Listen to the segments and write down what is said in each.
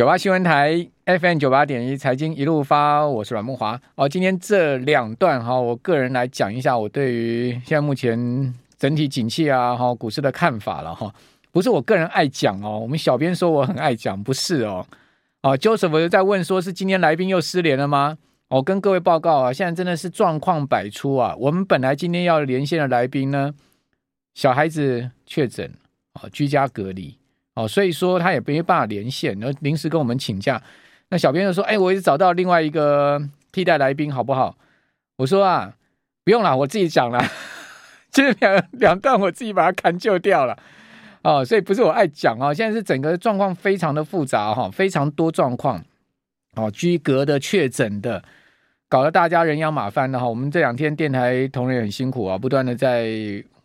九八新闻台 FM 九八点一财经一路发，我是阮梦华。哦，今天这两段哈，我个人来讲一下我对于现在目前整体景气啊哈股市的看法了哈。不是我个人爱讲哦，我们小编说我很爱讲，不是哦。哦，Joseph 在问说是今天来宾又失联了吗？我、哦、跟各位报告啊，现在真的是状况百出啊。我们本来今天要连线的来宾呢，小孩子确诊啊、哦，居家隔离。哦，所以说他也没办法连线，然后临时跟我们请假。那小编就说：“哎，我也找到另外一个替代来宾，好不好？”我说：“啊，不用了，我自己讲了。这 两两段我自己把它砍就掉了。”哦，所以不是我爱讲啊，现在是整个状况非常的复杂哈，非常多状况。哦，居隔的、确诊的。搞得大家人仰马翻的哈，我们这两天电台同仁很辛苦啊，不断的在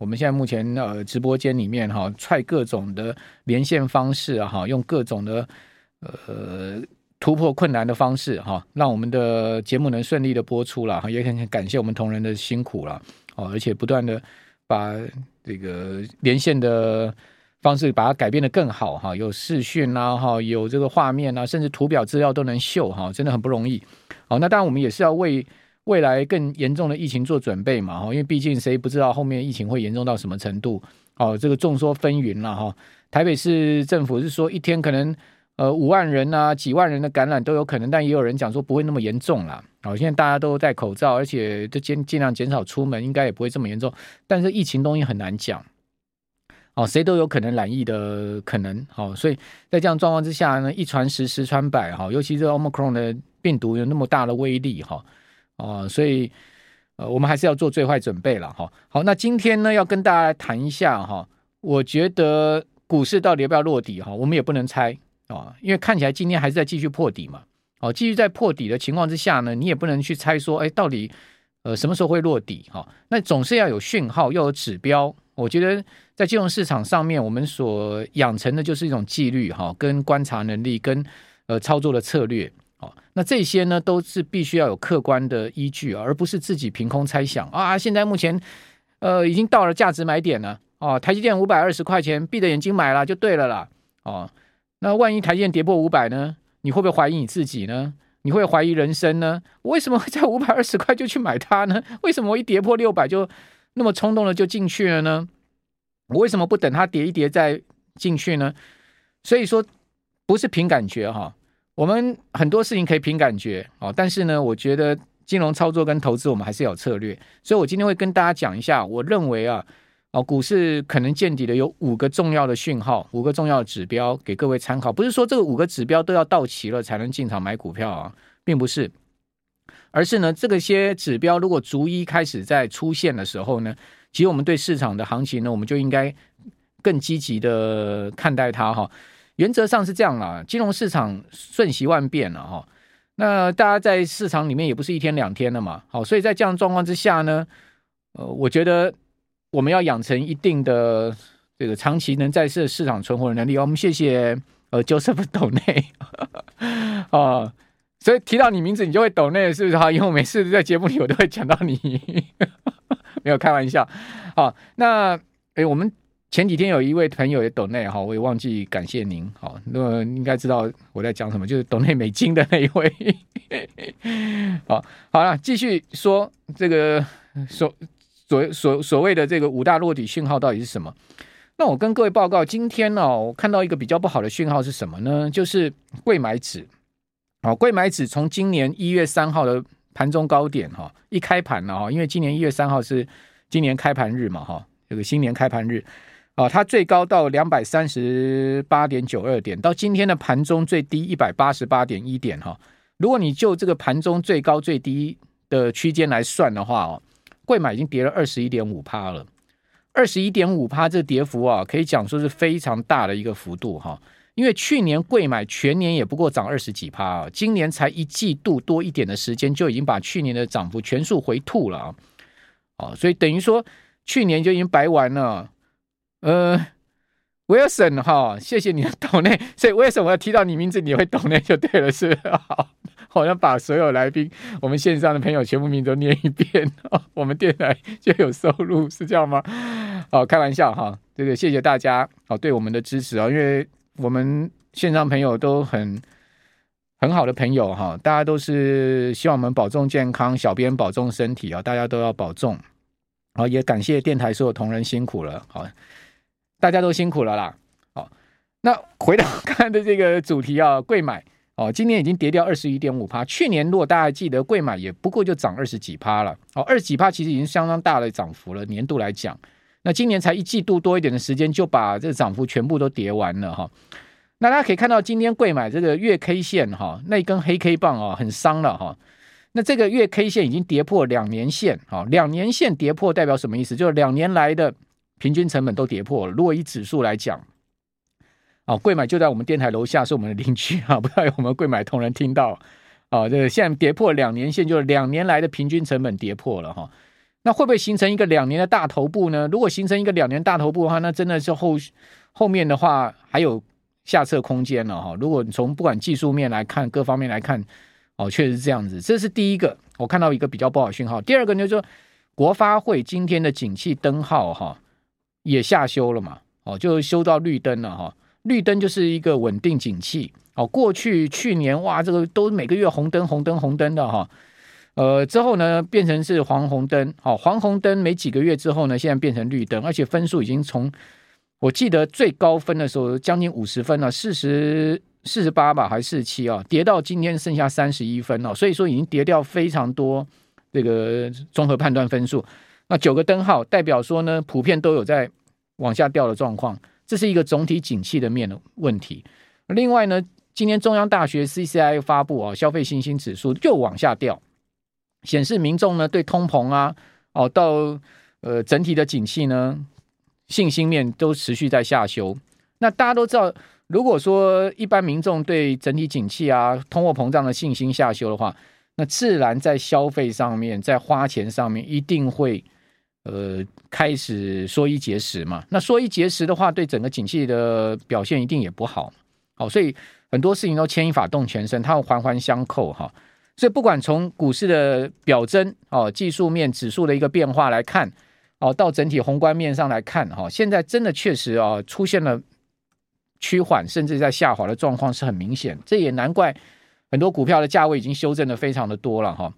我们现在目前呃直播间里面哈，踹各种的连线方式哈，用各种的呃突破困难的方式哈，让我们的节目能顺利的播出了哈，也很感谢我们同仁的辛苦了哦，而且不断的把这个连线的方式把它改变得更好哈，有视讯啊哈，有这个画面啊，甚至图表资料都能秀哈，真的很不容易。好，那当然我们也是要为未来更严重的疫情做准备嘛，哈，因为毕竟谁不知道后面疫情会严重到什么程度？哦，这个众说纷纭了哈。台北市政府是说一天可能呃五万人啊，几万人的感染都有可能，但也有人讲说不会那么严重啦。好，现在大家都戴口罩，而且都尽尽量减少出门，应该也不会这么严重。但是疫情东西很难讲，哦，谁都有可能染疫的可能。好，所以在这样状况之下呢，一传十，十传百，哈，尤其是 Omicron 的。病毒有那么大的威力哈，啊，所以呃，我们还是要做最坏准备了哈。好，那今天呢，要跟大家谈一下哈，我觉得股市到底要不要落底哈，我们也不能猜啊，因为看起来今天还是在继续破底嘛。哦，继续在破底的情况之下呢，你也不能去猜说，哎，到底呃什么时候会落底哈？那总是要有讯号，要有指标。我觉得在金融市场上面，我们所养成的就是一种纪律哈，跟观察能力，跟呃操作的策略。哦那这些呢，都是必须要有客观的依据，而不是自己凭空猜想啊！现在目前，呃，已经到了价值买点了哦。台积电五百二十块钱，闭着眼睛买了就对了啦。哦，那万一台积电跌破五百呢？你会不会怀疑你自己呢？你会怀疑人生呢？我为什么会在 五百二十块就去买它呢？为什么我一跌破六百就那么冲动的就进去了呢？我为什么不等它跌一跌再进去呢？所以说，不是凭感觉哈。我们很多事情可以凭感觉哦，但是呢，我觉得金融操作跟投资我们还是有策略，所以我今天会跟大家讲一下，我认为啊，哦，股市可能见底的有五个重要的讯号，五个重要指标给各位参考。不是说这个五个指标都要到齐了才能进场买股票啊，并不是，而是呢，这个些指标如果逐一开始在出现的时候呢，其实我们对市场的行情呢，我们就应该更积极的看待它哈。原则上是这样啦，金融市场瞬息万变了哈。那大家在市场里面也不是一天两天了嘛，好，所以在这样状况之下呢，呃，我觉得我们要养成一定的这个长期能在市市场存活的能力。我们谢谢呃 Joseph 抖内 啊，所以提到你名字你就会抖内是不是哈？因为我每次在节目里我都会讲到你，没有开玩笑。好，那诶我们。前几天有一位朋友也抖内哈，我也忘记感谢您好，那应该知道我在讲什么，就是抖内美金的那一位。好，好了，继续说这个所所所所谓的这个五大落底讯号到底是什么？那我跟各位报告，今天呢，我看到一个比较不好的讯号是什么呢？就是柜买指，好，柜买指从今年一月三号的盘中高点哈，一开盘了哈，因为今年一月三号是今年开盘日嘛哈，这个新年开盘日。啊，它最高到两百三十八点九二点，到今天的盘中最低一百八十八点一点哈。如果你就这个盘中最高最低的区间来算的话哦，贵买已经跌了二十一点五趴了，二十一点五趴这跌幅啊，可以讲说是非常大的一个幅度哈。因为去年贵买全年也不过涨二十几趴啊，今年才一季度多一点的时间，就已经把去年的涨幅全数回吐了啊。啊，所以等于说去年就已经白玩了。呃，Wilson 哈，谢谢你的抖内，所以为什么我要提到你名字，你会懂内就对了，是？好，好像把所有来宾，我们线上的朋友全部名都念一遍，我们电台就有收入，是这样吗？好，开玩笑哈，这个谢谢大家，哦对我们的支持啊，因为我们线上朋友都很很好的朋友哈，大家都是希望我们保重健康，小编保重身体啊，大家都要保重。好，也感谢电台所有同仁辛苦了，好，大家都辛苦了啦。好，那回到看的这个主题啊，贵买哦，今年已经跌掉二十一点五趴，去年如果大家记得，贵买也不过就涨二十几趴了，哦，二十几趴其实已经相当大的涨幅了，年度来讲，那今年才一季度多一点的时间，就把这涨幅全部都跌完了哈。那大家可以看到，今天贵买这个月 K 线哈，那一根黑 K 棒啊，很伤了哈。那这个月 K 线已经跌破两年线啊，两年线跌破代表什么意思？就是两年来的平均成本都跌破了。如果以指数来讲，啊，柜买就在我们电台楼下，是我们的邻居啊，不知道有没有柜买同仁听到啊？这个现在跌破两年线，就是两年来的平均成本跌破了哈。那会不会形成一个两年的大头部呢？如果形成一个两年大头部的话，那真的是后后面的话还有。下测空间了哈，如果你从不管技术面来看，各方面来看，哦，确实是这样子。这是第一个，我看到一个比较不好讯号。第二个呢，就是说国发会今天的景气灯号哈也下修了嘛，哦，就修到绿灯了哈。绿灯就是一个稳定景气。哦，过去去年哇，这个都每个月红灯红灯红灯的哈，呃，之后呢变成是黄红灯，哦，黄红灯没几个月之后呢，现在变成绿灯，而且分数已经从。我记得最高分的时候将近五十分了，四十四十八吧，还是四十七啊？跌到今天剩下三十一分了，所以说已经跌掉非常多这个综合判断分数。那九个灯号代表说呢，普遍都有在往下掉的状况，这是一个总体景气的面的问题。另外呢，今天中央大学 CCI 发布啊，消费信心指数又往下掉，显示民众呢对通膨啊，哦到呃整体的景气呢。信心面都持续在下修，那大家都知道，如果说一般民众对整体景气啊、通货膨胀的信心下修的话，那自然在消费上面、在花钱上面一定会呃开始缩衣节食嘛。那缩衣节食的话，对整个景气的表现一定也不好。好，所以很多事情都牵一发动全身，它会环环相扣哈。所以不管从股市的表征哦、技术面指数的一个变化来看。哦，到整体宏观面上来看，哈，现在真的确实啊，出现了趋缓，甚至在下滑的状况是很明显。这也难怪很多股票的价位已经修正的非常的多了，哈。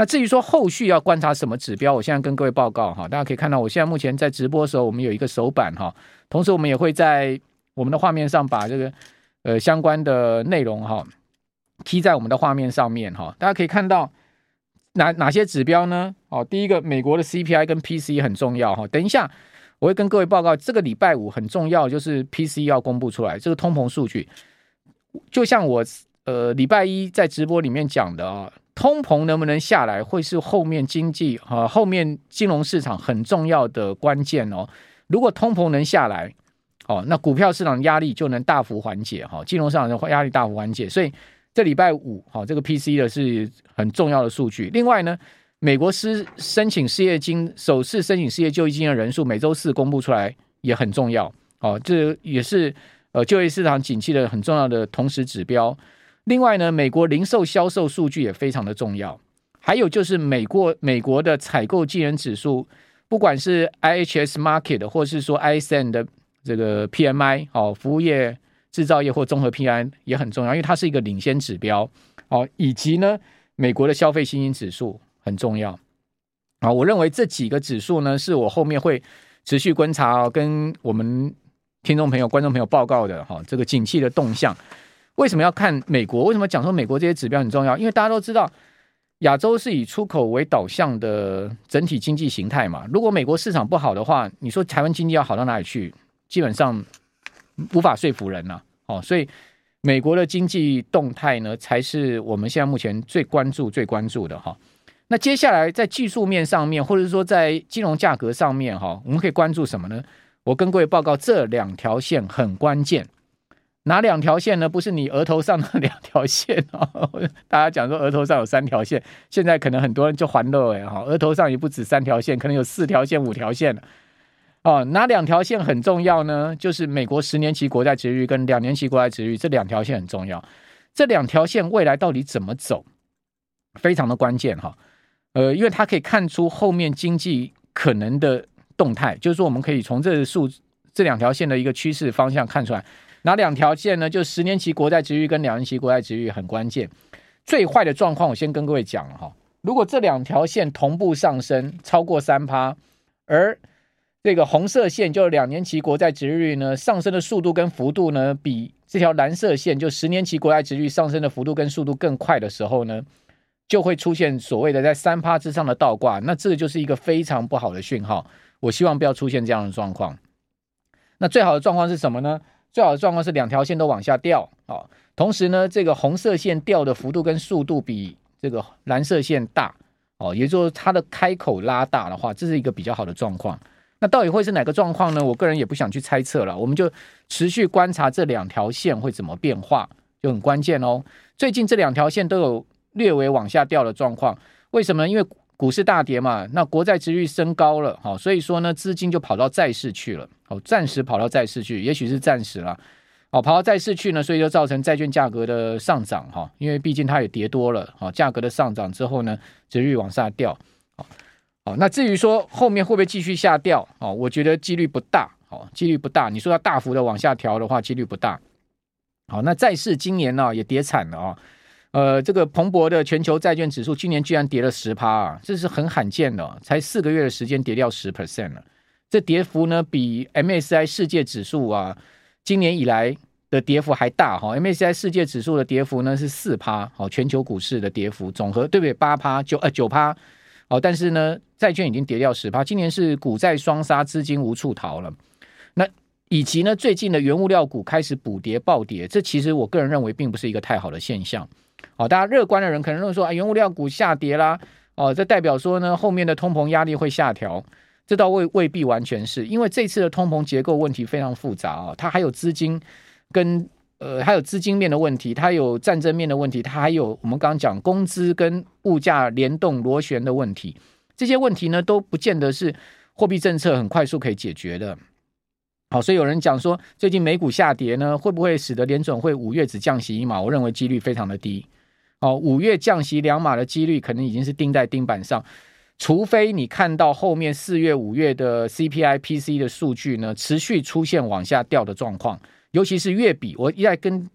那至于说后续要观察什么指标，我现在跟各位报告哈，大家可以看到，我现在目前在直播的时候，我们有一个手板哈，同时我们也会在我们的画面上把这个呃相关的内容哈贴在我们的画面上面哈，大家可以看到。哪哪些指标呢？哦，第一个，美国的 CPI 跟 PC 很重要哈。等一下我会跟各位报告，这个礼拜五很重要，就是 PC 要公布出来，这个通膨数据。就像我呃礼拜一在直播里面讲的啊，通膨能不能下来，会是后面经济啊后面金融市场很重要的关键哦。如果通膨能下来，哦，那股票市场压力就能大幅缓解哈，金融市场的压力大幅缓解，所以。这礼拜五，好，这个 PC 的是很重要的数据。另外呢，美国失申请失业金首次申请失业救济金的人数，每周四公布出来也很重要。哦，这也是呃就业市场景气的很重要的同时指标。另外呢，美国零售销售数据也非常的重要。还有就是美国美国的采购经理指数，不管是 IHS Market 或是说 ISM 的这个 PMI，哦，服务业。制造业或综合 PMI 也很重要，因为它是一个领先指标哦，以及呢，美国的消费信心指数很重要啊。我认为这几个指数呢，是我后面会持续观察哦，跟我们听众朋友、观众朋友报告的哈。这个景气的动向，为什么要看美国？为什么讲说美国这些指标很重要？因为大家都知道，亚洲是以出口为导向的整体经济形态嘛。如果美国市场不好的话，你说台湾经济要好到哪里去？基本上。无法说服人呐，哦，所以美国的经济动态呢，才是我们现在目前最关注、最关注的哈。那接下来在技术面上面，或者是说在金融价格上面哈，我们可以关注什么呢？我跟各位报告，这两条线很关键。哪两条线呢？不是你额头上的两条线哦。大家讲说额头上有三条线，现在可能很多人就欢乐哎哈，额头上也不止三条线，可能有四条线、五条线哦，哪两条线很重要呢？就是美国十年期国债殖率跟两年期国债殖率这两条线很重要。这两条线未来到底怎么走，非常的关键哈。呃，因为它可以看出后面经济可能的动态，就是说我们可以从这数这两条线的一个趋势方向看出来，哪两条线呢？就十年期国债殖利率跟两年期国债殖利率很关键。最坏的状况，我先跟各位讲哈。如果这两条线同步上升超过三趴，而这个红色线就两年期国债殖利率呢上升的速度跟幅度呢，比这条蓝色线就十年期国债殖利率上升的幅度跟速度更快的时候呢，就会出现所谓的在三趴之上的倒挂，那这就是一个非常不好的讯号。我希望不要出现这样的状况。那最好的状况是什么呢？最好的状况是两条线都往下掉啊，同时呢，这个红色线掉的幅度跟速度比这个蓝色线大哦，也就是它的开口拉大的话，这是一个比较好的状况。那到底会是哪个状况呢？我个人也不想去猜测了，我们就持续观察这两条线会怎么变化，就很关键哦。最近这两条线都有略微往下掉的状况，为什么？因为股市大跌嘛，那国债殖率升高了，好，所以说呢，资金就跑到债市去了，好，暂时跑到债市去，也许是暂时了，好，跑到债市去呢，所以就造成债券价格的上涨，哈，因为毕竟它也跌多了，哦，价格的上涨之后呢，殖率往下掉，好，好，那至于说后面会不会继续下掉，哦，我觉得几率不大，好，几率不大，你说要大幅的往下调的话，几率不大，好，那债市今年呢也跌惨了啊。呃，这个彭博的全球债券指数今年居然跌了十趴啊，这是很罕见的，才四个月的时间跌掉十 percent 了。这跌幅呢，比 MSCI 世界指数啊，今年以来的跌幅还大哈。MSCI 世界指数的跌幅呢是四趴，好，全球股市的跌幅总和对不对？八趴九呃九趴，好，但是呢，债券已经跌掉十趴，今年是股债双杀，资金无处逃了。那以及呢，最近的原物料股开始补跌暴跌，这其实我个人认为并不是一个太好的现象。哦，大家乐观的人可能会说啊，原物料股下跌啦，哦，这代表说呢，后面的通膨压力会下调，这倒未未必完全是，因为这次的通膨结构问题非常复杂啊，它还有资金跟呃还有资金面的问题，它有战争面的问题，它还有我们刚刚讲工资跟物价联动螺旋的问题，这些问题呢都不见得是货币政策很快速可以解决的。好，所以有人讲说，最近美股下跌呢，会不会使得联准会五月只降息一码？我认为几率非常的低。哦，五月降息两码的几率可能已经是钉在钉板上，除非你看到后面四月、五月的 CPI、Pc 的数据呢持续出现往下掉的状况，尤其是月比。我一再跟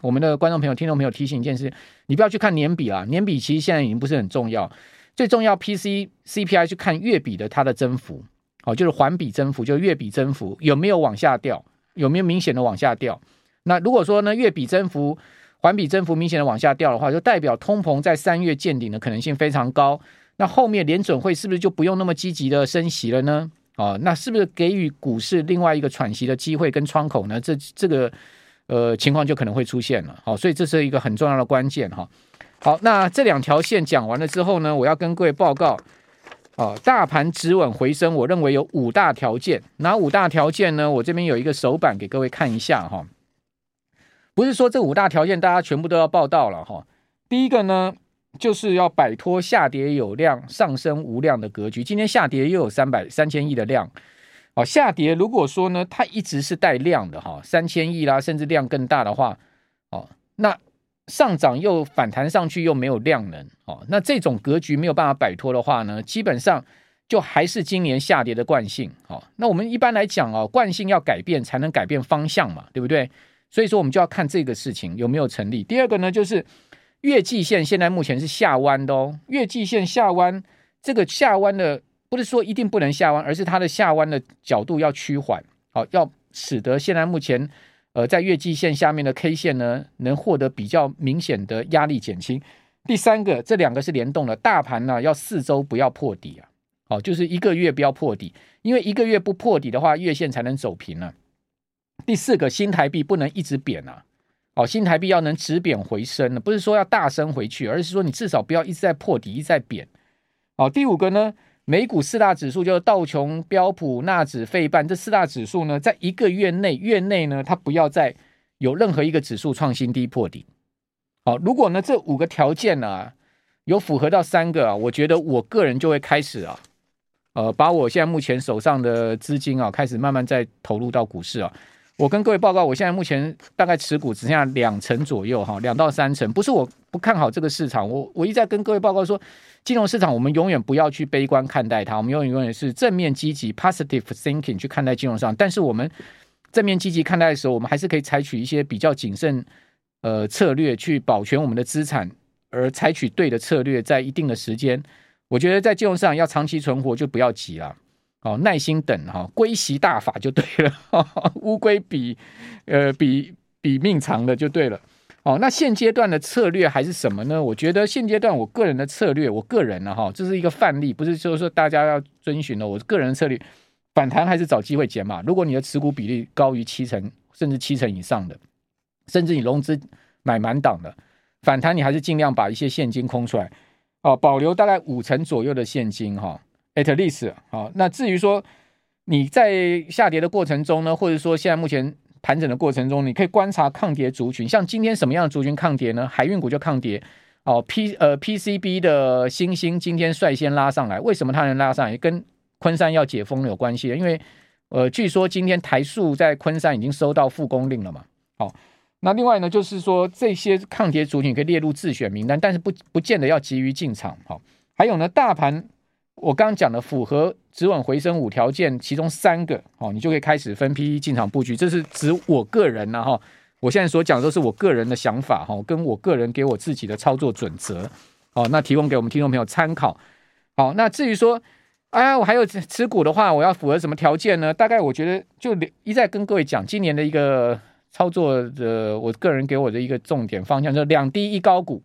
我们的观众朋友、听众朋友提醒一件事：你不要去看年比啦，年比其实现在已经不是很重要，最重要 Pc、CPI 去看月比的它的增幅，好，就是环比增幅，就是月比增幅有没有往下掉，有没有明显的往下掉？那如果说呢，月比增幅，环比增幅明显的往下掉的话，就代表通膨在三月见顶的可能性非常高。那后面联准会是不是就不用那么积极的升息了呢？哦，那是不是给予股市另外一个喘息的机会跟窗口呢？这这个呃情况就可能会出现了。好，所以这是一个很重要的关键哈。好，那这两条线讲完了之后呢，我要跟各位报告，哦，大盘止稳回升，我认为有五大条件。哪五大条件呢？我这边有一个手板给各位看一下哈。不是说这五大条件大家全部都要报道了哈。第一个呢，就是要摆脱下跌有量、上升无量的格局。今天下跌又有三百三千亿的量，哦，下跌如果说呢，它一直是带量的哈，三千亿啦，甚至量更大的话，哦，那上涨又反弹上去又没有量能，哦，那这种格局没有办法摆脱的话呢，基本上就还是今年下跌的惯性。哦，那我们一般来讲哦，惯性要改变才能改变方向嘛，对不对？所以说，我们就要看这个事情有没有成立。第二个呢，就是月季线现在目前是下弯的哦。月季线下弯，这个下弯的不是说一定不能下弯，而是它的下弯的角度要趋缓，好，要使得现在目前呃在月季线下面的 K 线呢，能获得比较明显的压力减轻。第三个，这两个是联动的，大盘呢要四周不要破底啊，好，就是一个月不要破底，因为一个月不破底的话，月线才能走平啊。第四个，新台币不能一直贬啊，哦，新台币要能止贬回升呢，不是说要大升回去，而是说你至少不要一直在破底，一直在贬。哦，第五个呢，美股四大指数就是道琼、标普、纳指、费半这四大指数呢，在一个月内，月内呢，它不要再有任何一个指数创新低破底。好，如果呢这五个条件呢、啊、有符合到三个啊，我觉得我个人就会开始啊，呃，把我现在目前手上的资金啊，开始慢慢再投入到股市啊。我跟各位报告，我现在目前大概持股只剩下两成左右哈，两到三成。不是我不看好这个市场，我我一再跟各位报告说，金融市场我们永远不要去悲观看待它，我们永远永远是正面积极 positive thinking 去看待金融市场。但是我们正面积极看待的时候，我们还是可以采取一些比较谨慎呃策略去保全我们的资产，而采取对的策略，在一定的时间，我觉得在金融市场要长期存活，就不要急了，哦，耐心等哈，龟息大法就对了，乌龟比呃比比命长的就对了，哦，那现阶段的策略还是什么呢？我觉得现阶段我个人的策略，我个人呢哈，这是一个范例，不是就是说大家要遵循的，我个人的策略。反弹还是找机会减码。如果你的持股比例高于七成，甚至七成以上的，甚至你融资买满档的，反弹你还是尽量把一些现金空出来，哦，保留大概五成左右的现金哈，at least 好。那至于说你在下跌的过程中呢，或者说现在目前盘整的过程中，你可以观察抗跌族群，像今天什么样的族群抗跌呢？海运股就抗跌哦，P 呃 PCB 的新兴今天率先拉上来，为什么它能拉上来？跟昆山要解封有关系，因为呃，据说今天台塑在昆山已经收到复工令了嘛。好，那另外呢，就是说这些抗跌族群可以列入自选名单，但是不不见得要急于进场。好，还有呢，大盘我刚刚讲的符合止稳回升五条件，其中三个，哦，你就可以开始分批进场布局。这是指我个人呢，哈，我现在所讲的都是我个人的想法，哈，跟我个人给我自己的操作准则，好，那提供给我们听众朋友参考。好，那至于说。哎呀，我还有持股的话，我要符合什么条件呢？大概我觉得就一再跟各位讲，今年的一个操作的，我个人给我的一个重点方向就是两低一高股。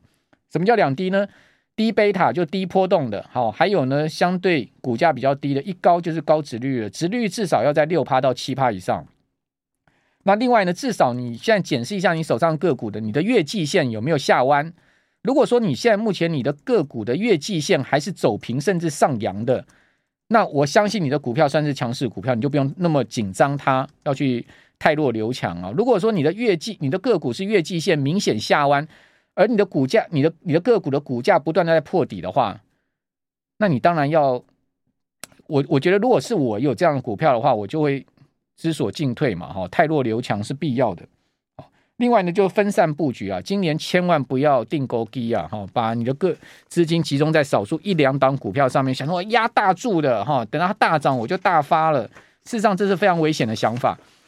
什么叫两低呢？低贝塔就低波动的，好，还有呢，相对股价比较低的，一高就是高殖利率的，殖利率至少要在六趴到七趴以上。那另外呢，至少你现在检视一下你手上个股的，你的月季线有没有下弯？如果说你现在目前你的个股的月季线还是走平甚至上扬的。那我相信你的股票算是强势股票，你就不用那么紧张，它要去太弱留强啊。如果说你的月季、你的个股是月季线明显下弯，而你的股价、你的你的个股的股价不断的在破底的话，那你当然要，我我觉得如果是我有这样的股票的话，我就会知所进退嘛，哈，汰弱留强是必要的。另外呢，就分散布局啊，今年千万不要定勾机啊，哈，把你的个资金集中在少数一两档股票上面，想说压大注的哈，等到它大涨我就大发了，事实上这是非常危险的想法。